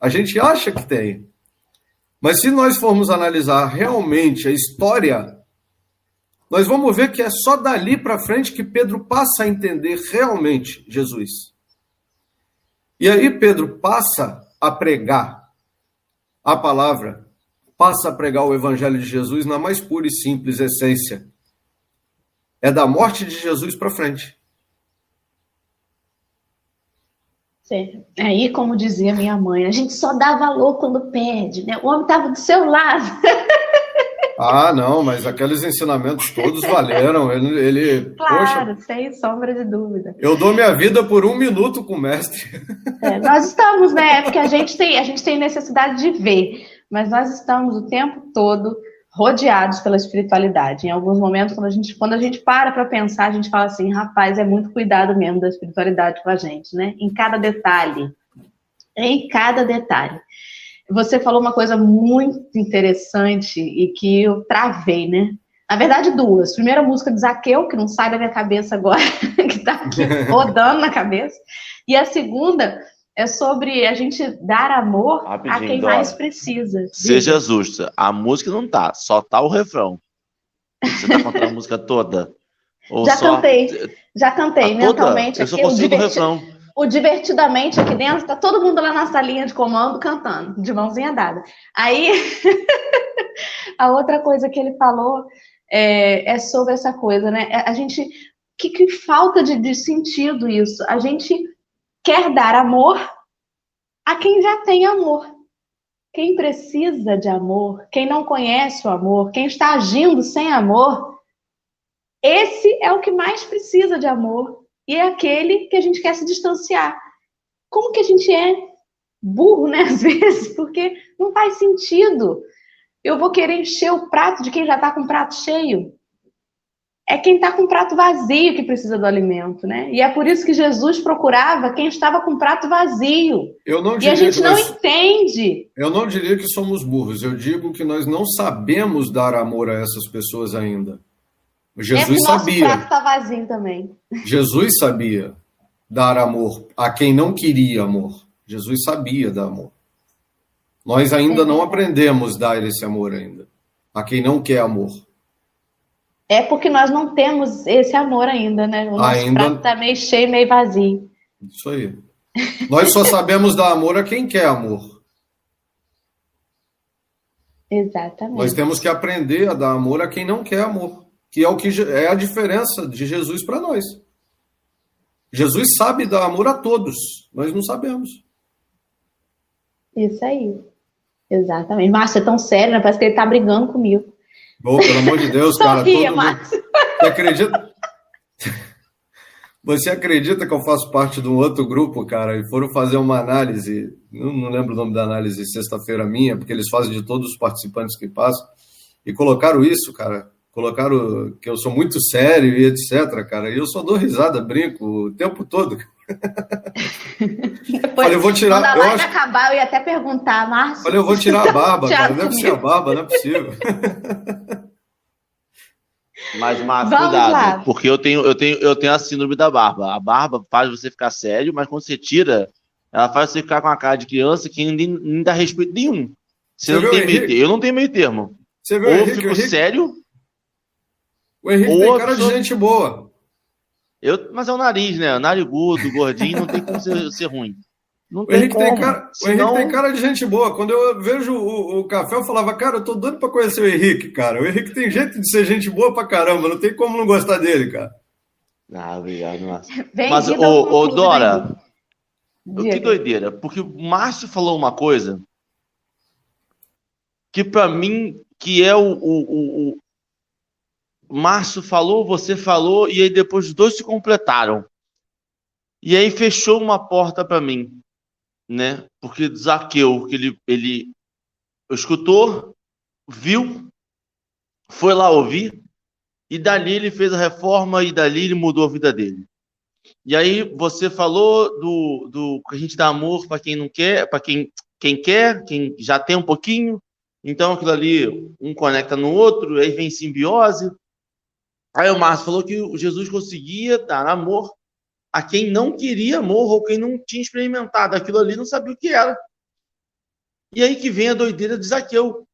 A gente acha que tem, Mas se nós formos analisar realmente a história, nós vamos ver que é só dali para frente que Pedro passa a entender realmente Jesus. E aí Pedro passa a pregar a palavra, passa a pregar o evangelho de Jesus na mais pura e simples essência. É da morte de Jesus para frente. Sim. Aí, como dizia minha mãe, a gente só dá valor quando perde, né? O homem estava do seu lado. Ah, não, mas aqueles ensinamentos todos valeram. Ele, ele claro, poxa, sem sombra de dúvida. Eu dou minha vida por um minuto com o mestre. É, nós estamos, né? Porque a gente tem, a gente tem necessidade de ver, mas nós estamos o tempo todo rodeados pela espiritualidade. Em alguns momentos, quando a gente, quando a gente para para pensar, a gente fala assim, rapaz, é muito cuidado mesmo da espiritualidade com a gente, né? Em cada detalhe. Em cada detalhe. Você falou uma coisa muito interessante e que eu travei, né? Na verdade, duas. Primeira música de Zaqueu, que não sai da minha cabeça agora, que está aqui rodando na cabeça. E a segunda é sobre a gente dar amor Rapidinho, a quem Dora. mais precisa. Seja justa, a música não tá, só tá o refrão. Você tá contando a música toda? já só... cantei, já cantei mentalmente. Eu só consigo diverti... o refrão. O divertidamente aqui dentro, tá todo mundo lá na salinha de comando cantando, de mãozinha dada. Aí, a outra coisa que ele falou é, é sobre essa coisa, né? A gente, que, que falta de, de sentido isso? A gente quer dar amor a quem já tem amor. Quem precisa de amor, quem não conhece o amor, quem está agindo sem amor, esse é o que mais precisa de amor e é aquele que a gente quer se distanciar. Como que a gente é burro, né, às vezes, porque não faz sentido. Eu vou querer encher o prato de quem já está com o prato cheio é quem está com o prato vazio que precisa do alimento, né? E é por isso que Jesus procurava quem estava com o prato vazio. Eu não e a gente não nós... entende. Eu não diria que somos burros, eu digo que nós não sabemos dar amor a essas pessoas ainda. Jesus é sabia. O prato está vazio também. Jesus sabia dar amor a quem não queria amor. Jesus sabia dar amor. Nós ainda é. não aprendemos dar esse amor ainda a quem não quer amor. É porque nós não temos esse amor ainda, né? O nosso ainda... prato tá meio cheio, meio vazio. Isso aí. Nós só sabemos dar amor a quem quer amor. Exatamente. Nós temos que aprender a dar amor a quem não quer amor, que é o que é a diferença de Jesus para nós. Jesus sabe dar amor a todos, nós não sabemos. Isso aí. Exatamente. Márcio, é tão sério, né? Parece que ele tá brigando comigo. Oh, pelo amor de Deus, cara. Sorria, todo mundo... Você acredita? Você acredita que eu faço parte de um outro grupo, cara, e foram fazer uma análise, não, não lembro o nome da análise, sexta-feira minha, porque eles fazem de todos os participantes que passam, e colocaram isso, cara, colocaram que eu sou muito sério e etc, cara, e eu só dou risada, brinco o tempo todo. Depois, Falei, eu vou tirar. Quando a live acho... acabar, eu ia até perguntar, Márcio. Falei, eu vou tirar a barba, cara. Não é possível a barba, não é possível. Mas, Márcio, cuidado, lá. porque eu tenho, eu, tenho, eu tenho a síndrome da barba. A barba faz você ficar sério, mas quando você tira, ela faz você ficar com a cara de criança que nem, nem dá respeito nenhum. Você, você não tem meio termo. Eu não tenho meio termo. Você viu ou eu fico Henrique? sério. O Henrique ou tem cara de gente boa. Eu, mas é o nariz, né? Narigudo, gordinho, não tem como ser, ser ruim. Não o Henrique, tem cara, Senão... o Henrique tem cara de gente boa. Quando eu vejo o, o café, eu falava, cara, eu tô doido pra conhecer o Henrique, cara. O Henrique tem jeito de ser gente boa pra caramba, não tem como não gostar dele, cara. Ah, obrigado, Márcio. Mas, ô, ô Dora, que doideira, porque o Márcio falou uma coisa que para mim, que é o, o, o, Márcio falou, você falou, e aí depois os dois se completaram. E aí fechou uma porta para mim, né? Porque Zaqueu, que ele, ele escutou, viu, foi lá ouvir, e dali ele fez a reforma, e dali ele mudou a vida dele. E aí você falou do, do que a gente dá amor para quem não quer, para quem, quem quer, quem já tem um pouquinho. Então aquilo ali um conecta no outro, aí vem simbiose. Aí o Márcio falou que Jesus conseguia dar amor a quem não queria amor ou quem não tinha experimentado aquilo ali, não sabia o que era. E aí que vem a doideira de Zaqueu.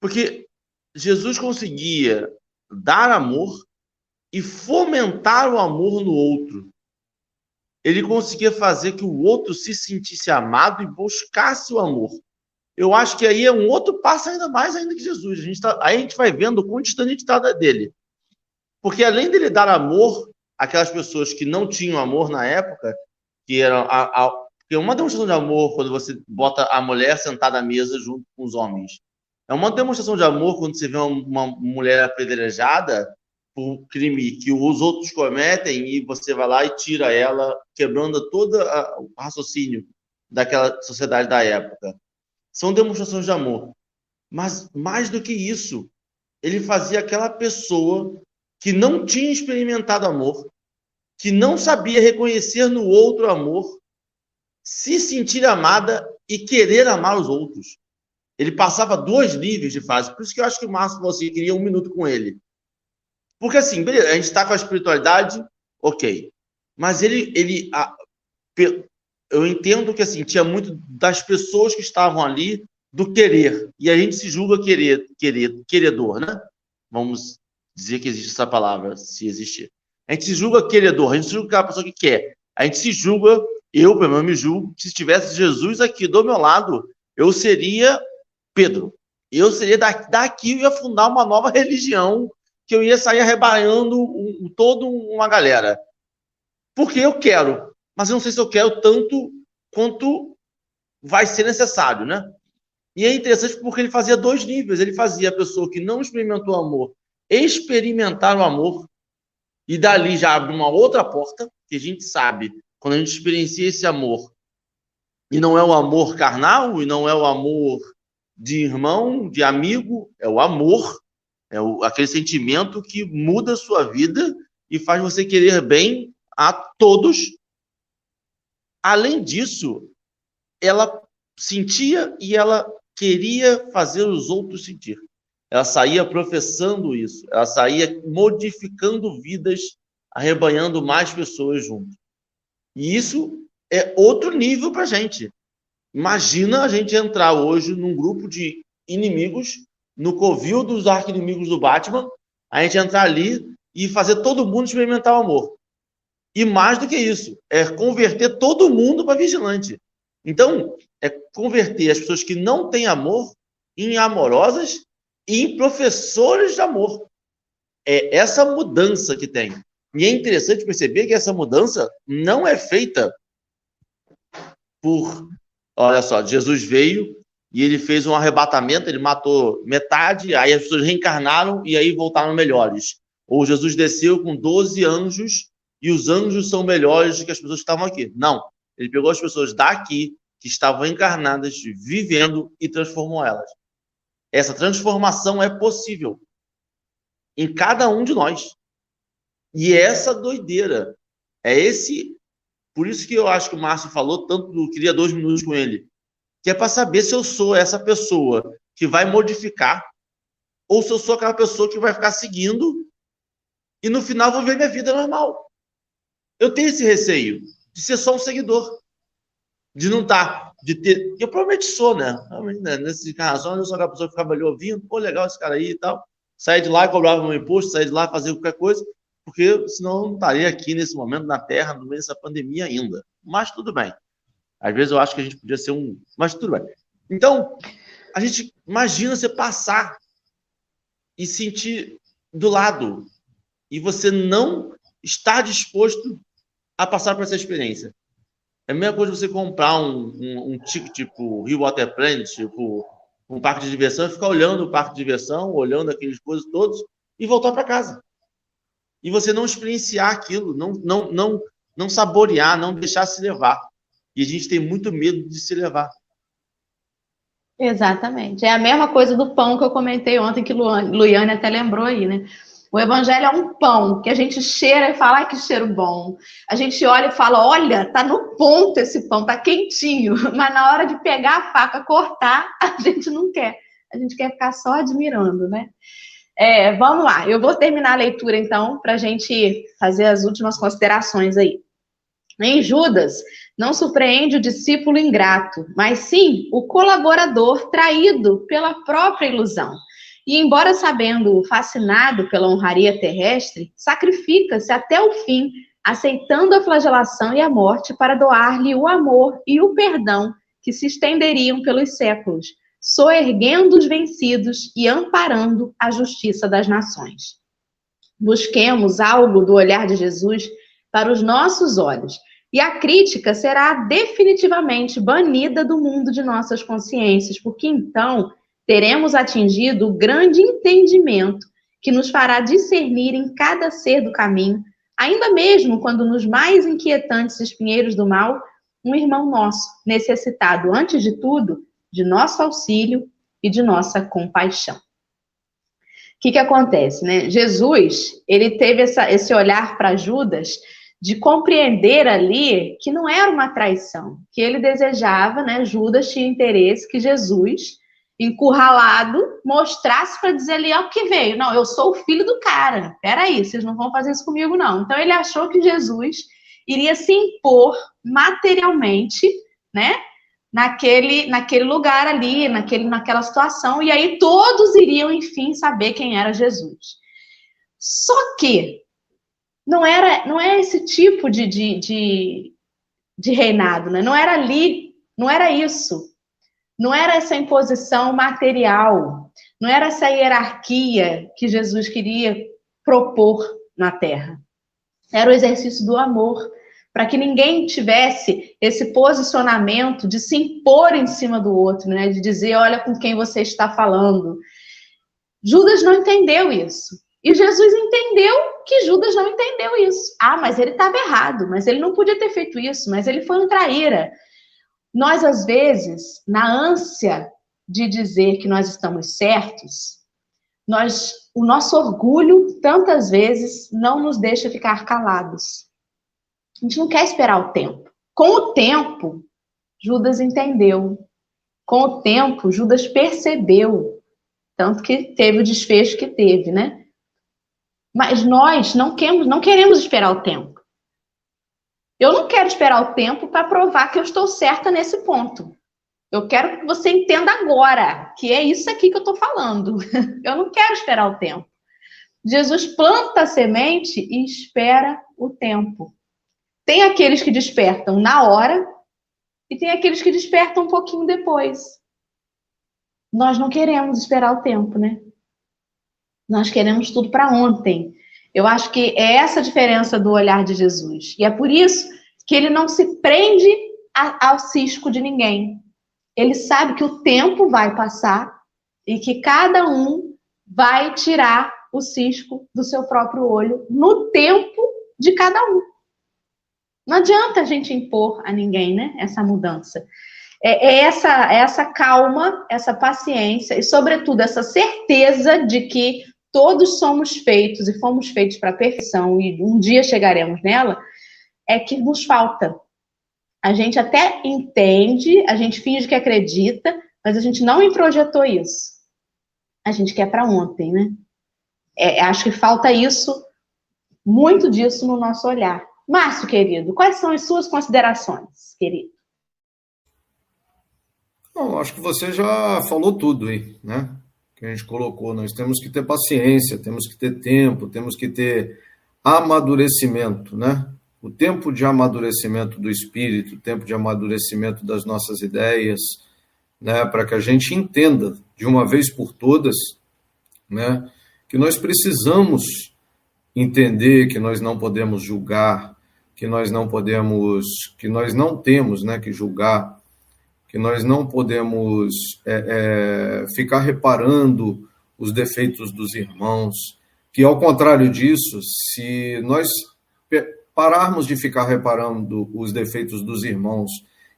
Porque Jesus conseguia dar amor e fomentar o amor no outro. Ele conseguia fazer que o outro se sentisse amado e buscasse o amor. Eu acho que aí é um outro passo ainda mais ainda que Jesus. A gente tá, aí a gente vai vendo o quão distante a está dele. Porque além dele dar amor àquelas pessoas que não tinham amor na época, que eram a, a, porque uma demonstração de amor quando você bota a mulher sentada à mesa junto com os homens. É uma demonstração de amor quando você vê uma, uma mulher apedrejada por crime que os outros cometem e você vai lá e tira ela, quebrando todo o raciocínio daquela sociedade da época. São demonstrações de amor. Mas mais do que isso, ele fazia aquela pessoa que não tinha experimentado amor, que não sabia reconhecer no outro amor, se sentir amada e querer amar os outros. Ele passava dois níveis de fase. Por isso que eu acho que o Márcio falou assim, queria um minuto com ele. Porque assim, beleza, a gente está com a espiritualidade, ok. Mas ele, ele a, eu entendo que assim, tinha muito das pessoas que estavam ali do querer. E a gente se julga querer, querer, queredor, né? Vamos dizer que existe essa palavra, se existir. A gente se julga queredor, a gente se julga aquela pessoa que quer. A gente se julga, eu, pelo menos, me julgo, que se tivesse Jesus aqui do meu lado, eu seria Pedro. Eu seria daqui, eu ia fundar uma nova religião, que eu ia sair arrebanhando um, todo uma galera. Porque eu quero, mas eu não sei se eu quero tanto quanto vai ser necessário, né? E é interessante porque ele fazia dois níveis. Ele fazia a pessoa que não experimentou amor experimentar o amor e dali já abre uma outra porta, que a gente sabe, quando a gente experiencia esse amor, e não é o amor carnal, e não é o amor de irmão, de amigo, é o amor, é o, aquele sentimento que muda a sua vida e faz você querer bem a todos. Além disso, ela sentia e ela queria fazer os outros sentir ela saía professando isso, ela saía modificando vidas, arrebanhando mais pessoas junto. E isso é outro nível para a gente. Imagina a gente entrar hoje num grupo de inimigos, no covil dos arquinimigos do Batman, a gente entrar ali e fazer todo mundo experimentar o amor. E mais do que isso, é converter todo mundo para vigilante. Então, é converter as pessoas que não têm amor em amorosas e em professores de amor. É essa mudança que tem. E é interessante perceber que essa mudança não é feita por. Olha só, Jesus veio e ele fez um arrebatamento, ele matou metade, aí as pessoas reencarnaram e aí voltaram melhores. Ou Jesus desceu com 12 anjos e os anjos são melhores do que as pessoas que estavam aqui. Não. Ele pegou as pessoas daqui, que estavam encarnadas, vivendo, e transformou elas. Essa transformação é possível em cada um de nós. E essa doideira, é esse. Por isso que eu acho que o Márcio falou tanto do queria dois minutos com ele, que é para saber se eu sou essa pessoa que vai modificar ou se eu sou aquela pessoa que vai ficar seguindo e no final vou ver minha vida normal. Eu tenho esse receio de ser só um seguidor, de não estar tá de ter. Eu provavelmente sou, né? né? Nessas encarnações, eu sou aquela pessoa que ficava ali ouvindo, pô, legal esse cara aí e tal. Sair de lá cobrava meu imposto, sair de lá fazer qualquer coisa, porque senão eu não estaria aqui nesse momento na Terra, no meio dessa pandemia ainda. Mas tudo bem. Às vezes eu acho que a gente podia ser um. Mas tudo bem. Então, a gente imagina você passar e sentir do lado e você não estar disposto a passar por essa experiência. É a mesma coisa você comprar um, um, um ticket tipo Rio Water Planet, tipo um parque de diversão, e ficar olhando o parque de diversão, olhando aqueles coisas todos e voltar para casa. E você não experienciar aquilo, não, não, não, não saborear, não deixar se levar. E a gente tem muito medo de se levar. Exatamente. É a mesma coisa do pão que eu comentei ontem, que Luiane até lembrou aí, né? O evangelho é um pão que a gente cheira e fala, que cheiro bom. A gente olha e fala, olha, tá no ponto esse pão, tá quentinho. Mas na hora de pegar a faca, cortar, a gente não quer. A gente quer ficar só admirando, né? É, vamos lá, eu vou terminar a leitura então, para a gente fazer as últimas considerações aí. Em Judas, não surpreende o discípulo ingrato, mas sim o colaborador traído pela própria ilusão. E, embora sabendo fascinado pela honraria terrestre, sacrifica-se até o fim, aceitando a flagelação e a morte para doar-lhe o amor e o perdão que se estenderiam pelos séculos, soerguendo os vencidos e amparando a justiça das nações. Busquemos algo do olhar de Jesus para os nossos olhos e a crítica será definitivamente banida do mundo de nossas consciências, porque então teremos atingido o grande entendimento que nos fará discernir em cada ser do caminho, ainda mesmo quando nos mais inquietantes espinheiros do mal, um irmão nosso, necessitado, antes de tudo, de nosso auxílio e de nossa compaixão. O que, que acontece, né? Jesus, ele teve essa, esse olhar para Judas de compreender ali que não era uma traição, que ele desejava, né? Judas tinha interesse que Jesus, encurralado, mostrasse para dizer ali, ó, o que veio. Não, eu sou o filho do cara. Peraí, vocês não vão fazer isso comigo, não. Então ele achou que Jesus iria se impor materialmente, né? Naquele, naquele lugar ali, naquele, naquela situação, e aí todos iriam, enfim, saber quem era Jesus. Só que não era não é esse tipo de, de, de, de reinado, né? Não era ali, não era isso. Não era essa imposição material, não era essa hierarquia que Jesus queria propor na terra. Era o exercício do amor, para que ninguém tivesse esse posicionamento de se impor em cima do outro, né? De dizer, olha com quem você está falando. Judas não entendeu isso. E Jesus entendeu que Judas não entendeu isso. Ah, mas ele estava errado, mas ele não podia ter feito isso, mas ele foi um traíra. Nós, às vezes, na ânsia de dizer que nós estamos certos, nós, o nosso orgulho, tantas vezes, não nos deixa ficar calados. A gente não quer esperar o tempo. Com o tempo, Judas entendeu. Com o tempo, Judas percebeu. Tanto que teve o desfecho que teve, né? Mas nós não queremos, não queremos esperar o tempo. Eu não quero esperar o tempo para provar que eu estou certa nesse ponto. Eu quero que você entenda agora que é isso aqui que eu estou falando. Eu não quero esperar o tempo. Jesus planta a semente e espera o tempo. Tem aqueles que despertam na hora e tem aqueles que despertam um pouquinho depois. Nós não queremos esperar o tempo, né? Nós queremos tudo para ontem. Eu acho que é essa a diferença do olhar de Jesus. E é por isso que ele não se prende a, ao cisco de ninguém. Ele sabe que o tempo vai passar e que cada um vai tirar o cisco do seu próprio olho no tempo de cada um. Não adianta a gente impor a ninguém, né? Essa mudança. É, é essa, é essa calma, essa paciência e, sobretudo, essa certeza de que todos somos feitos e fomos feitos para a perfeição e um dia chegaremos nela, é que nos falta. A gente até entende, a gente finge que acredita, mas a gente não introjetou isso. A gente quer para ontem, né? É, acho que falta isso, muito disso no nosso olhar. Márcio, querido, quais são as suas considerações, querido? Bom, acho que você já falou tudo aí, né? Que a gente colocou. Nós temos que ter paciência, temos que ter tempo, temos que ter amadurecimento, né? O tempo de amadurecimento do espírito, o tempo de amadurecimento das nossas ideias, né? Para que a gente entenda de uma vez por todas, né? Que nós precisamos entender que nós não podemos julgar, que nós não podemos, que nós não temos, né? Que julgar que nós não podemos é, é, ficar reparando os defeitos dos irmãos, que ao contrário disso, se nós pararmos de ficar reparando os defeitos dos irmãos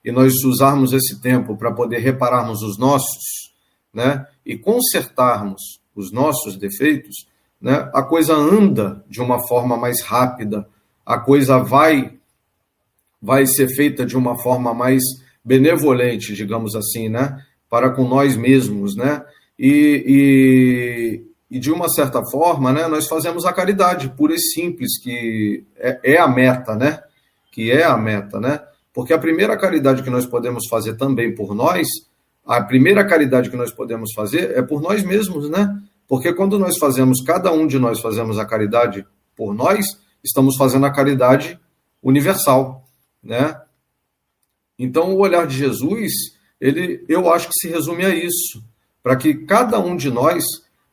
e nós usarmos esse tempo para poder repararmos os nossos, né, e consertarmos os nossos defeitos, né, a coisa anda de uma forma mais rápida, a coisa vai vai ser feita de uma forma mais benevolente, digamos assim, né? Para com nós mesmos, né? E, e, e, de uma certa forma, né? Nós fazemos a caridade pura e simples, que é, é a meta, né? que é a meta, né? Porque a primeira caridade que nós podemos fazer também por nós, a primeira caridade que nós podemos fazer é por nós mesmos, né? Porque quando nós fazemos, cada um de nós fazemos a caridade por nós, estamos fazendo a caridade universal, né? Então, o olhar de Jesus, ele, eu acho que se resume a isso, para que cada um de nós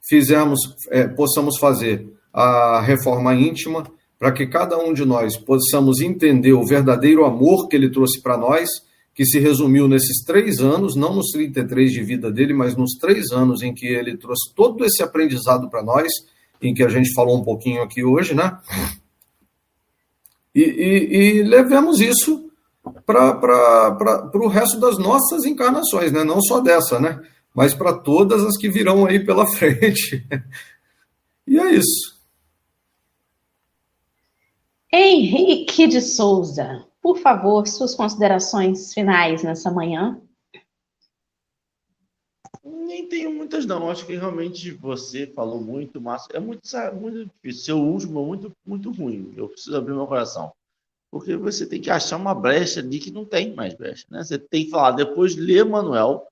fizermos, é, possamos fazer a reforma íntima, para que cada um de nós possamos entender o verdadeiro amor que ele trouxe para nós, que se resumiu nesses três anos, não nos 33 de vida dele, mas nos três anos em que ele trouxe todo esse aprendizado para nós, em que a gente falou um pouquinho aqui hoje, né? E, e, e levemos isso para o resto das nossas encarnações, né? Não só dessa, né? Mas para todas as que virão aí pela frente. e é isso. Henrique de Souza, por favor, suas considerações finais nessa manhã. Nem tenho muitas, não. Acho que realmente você falou muito, Márcio. É muito, muito difícil. Seu último é muito, muito ruim. Eu preciso abrir meu coração. Porque você tem que achar uma brecha ali que não tem mais brecha. Né? Você tem que falar, depois ler Manuel.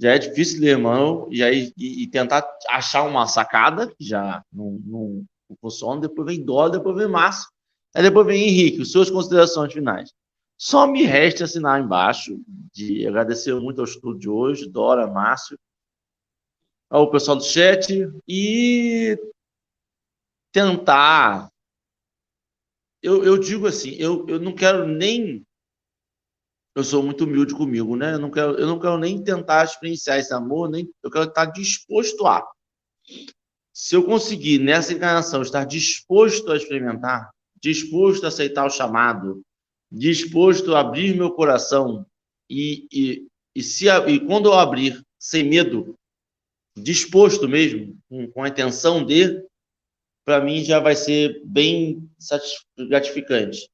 Já é difícil ler Manuel aí, e, e tentar achar uma sacada, que já não, não, não funciona. Depois vem Dó, depois vem Márcio Aí depois vem Henrique, suas considerações finais. Só me resta assinar embaixo, de agradecer muito ao estudo de hoje, Dora, Márcio, ao pessoal do chat e tentar. Eu, eu digo assim, eu, eu não quero nem. Eu sou muito humilde comigo, né? Eu não quero, eu não quero nem tentar experienciar esse amor, nem eu quero estar disposto a. Se eu conseguir nessa encarnação estar disposto a experimentar, disposto a aceitar o chamado, disposto a abrir meu coração e, e, e, se, e quando eu abrir, sem medo, disposto mesmo, com, com a intenção de, para mim já vai ser bem gratificante.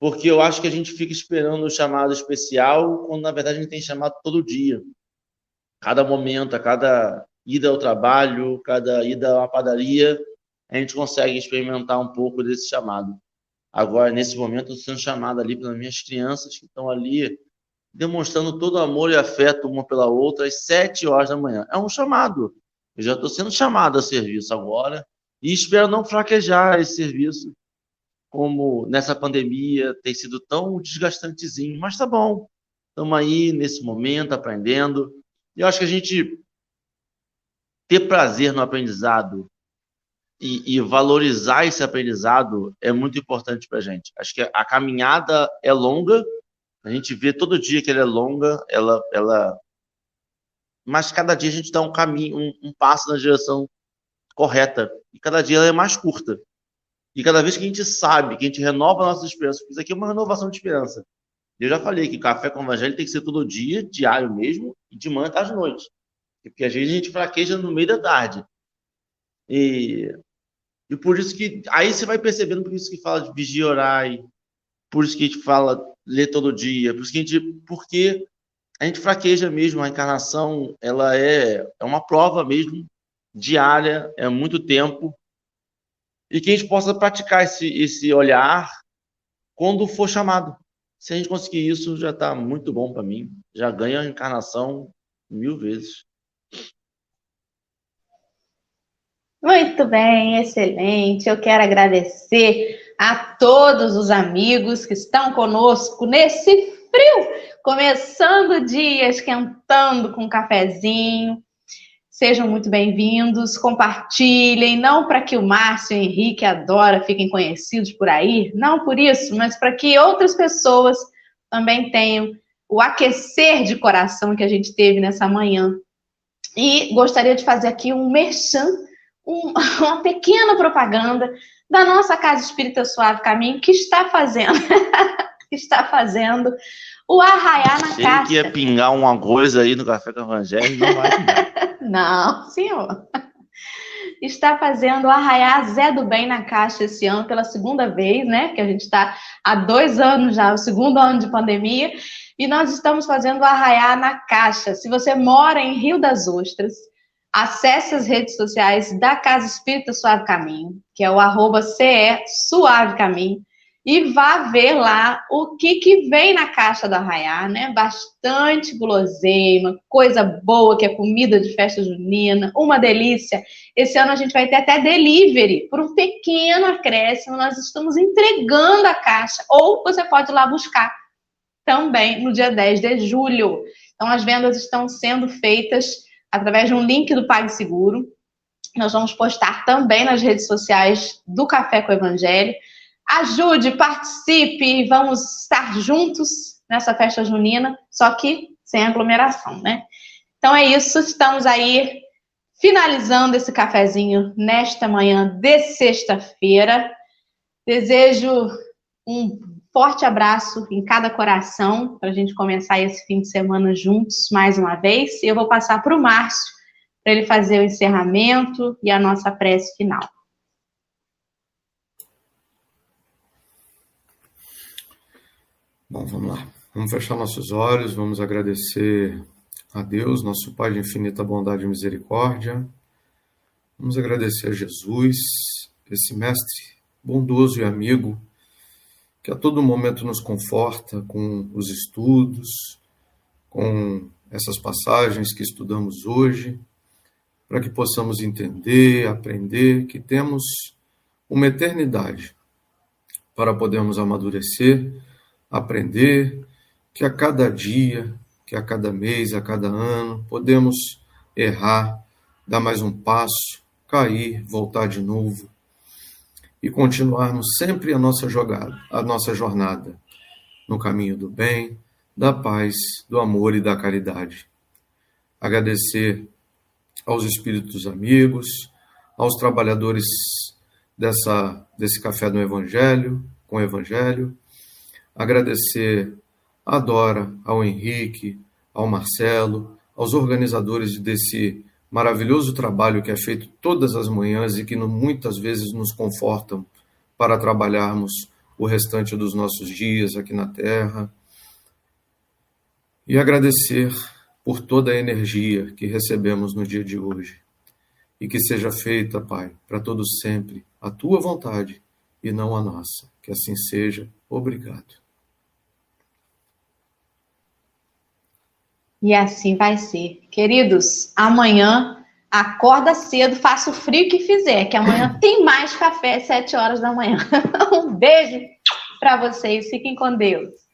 Porque eu acho que a gente fica esperando o chamado especial, quando na verdade a gente tem chamado todo dia. Cada momento, a cada ida ao trabalho, cada ida à padaria, a gente consegue experimentar um pouco desse chamado. Agora, nesse momento, eu estou sendo chamado ali pelas minhas crianças que estão ali demonstrando todo amor e afeto uma pela outra às sete horas da manhã. É um chamado. Eu já estou sendo chamado a serviço agora e espero não fraquejar esse serviço, como nessa pandemia tem sido tão desgastantezinho, mas tá bom. Estamos aí nesse momento aprendendo. E eu acho que a gente ter prazer no aprendizado e, e, valorizar esse aprendizado é muito importante para a gente. Acho que a caminhada é longa, a gente vê todo dia que ela é longa, ela, ela, mas cada dia a gente dá um caminho, um, um passo na direção correta e cada dia ela é mais curta. E cada vez que a gente sabe, que a gente renova nossas esperanças, isso aqui é uma renovação de esperança. Eu já falei que café com evangelho tem que ser todo dia, diário mesmo, e de manhã até à noite. Porque às vezes a gente fraqueja no meio da tarde. E e por isso que. Aí você vai percebendo por isso que fala de vigia orai, por isso que a gente fala ler todo dia, por isso que a gente. Porque a gente fraqueja mesmo, a encarnação ela é, é uma prova mesmo diária, é muito tempo. E que a gente possa praticar esse, esse olhar quando for chamado. Se a gente conseguir isso, já está muito bom para mim. Já ganha a encarnação mil vezes. Muito bem, excelente. Eu quero agradecer a todos os amigos que estão conosco nesse frio, começando o dia, esquentando com um cafezinho. Sejam muito bem-vindos, compartilhem, não para que o Márcio, o Henrique, a Dora fiquem conhecidos por aí, não por isso, mas para que outras pessoas também tenham o aquecer de coração que a gente teve nessa manhã. E gostaria de fazer aqui um merchan um, uma pequena propaganda da nossa Casa Espírita Suave Caminho, que está fazendo, está fazendo o arraiar na Achei caixa. que ia pingar uma coisa aí no Café com Evangelho, não vai pingar. não, senhor. Está fazendo o Arraiar Zé do Bem na Caixa esse ano pela segunda vez, né? Que a gente está há dois anos já, o segundo ano de pandemia, e nós estamos fazendo o Arraiar na Caixa. Se você mora em Rio das Ostras, acesse as redes sociais da Casa Espírita Suave Caminho, que é o arroba CE Suave Caminho, e vá ver lá o que, que vem na caixa do Arraiá, né? Bastante guloseima, coisa boa, que é comida de festa junina, uma delícia. Esse ano a gente vai ter até delivery, por um pequeno acréscimo, nós estamos entregando a caixa, ou você pode ir lá buscar também no dia 10 de julho. Então, as vendas estão sendo feitas através de um link do PagSeguro. Nós vamos postar também nas redes sociais do Café com o Evangelho. Ajude, participe, vamos estar juntos nessa festa junina, só que sem aglomeração, né? Então é isso, estamos aí finalizando esse cafezinho nesta manhã de sexta-feira. Desejo um forte abraço em cada coração para a gente começar esse fim de semana juntos mais uma vez. E eu vou passar para o Márcio para ele fazer o encerramento e a nossa prece final. Bom, vamos lá. Vamos fechar nossos olhos, vamos agradecer a Deus, nosso Pai de infinita bondade e misericórdia. Vamos agradecer a Jesus, esse mestre bondoso e amigo, que a todo momento nos conforta com os estudos, com essas passagens que estudamos hoje, para que possamos entender, aprender que temos uma eternidade para podermos amadurecer aprender que a cada dia, que a cada mês, a cada ano, podemos errar, dar mais um passo, cair, voltar de novo e continuarmos sempre a nossa jogada, a nossa jornada no caminho do bem, da paz, do amor e da caridade. Agradecer aos espíritos amigos, aos trabalhadores dessa desse café do evangelho, com o evangelho, agradecer à Dora, ao Henrique, ao Marcelo, aos organizadores desse maravilhoso trabalho que é feito todas as manhãs e que muitas vezes nos confortam para trabalharmos o restante dos nossos dias aqui na Terra. E agradecer por toda a energia que recebemos no dia de hoje. E que seja feita, Pai, para todos sempre, a tua vontade e não a nossa. Que assim seja. Obrigado. E assim vai ser. Queridos, amanhã acorda cedo, faça o frio que fizer, que amanhã tem mais café às 7 horas da manhã. um beijo para vocês, fiquem com Deus.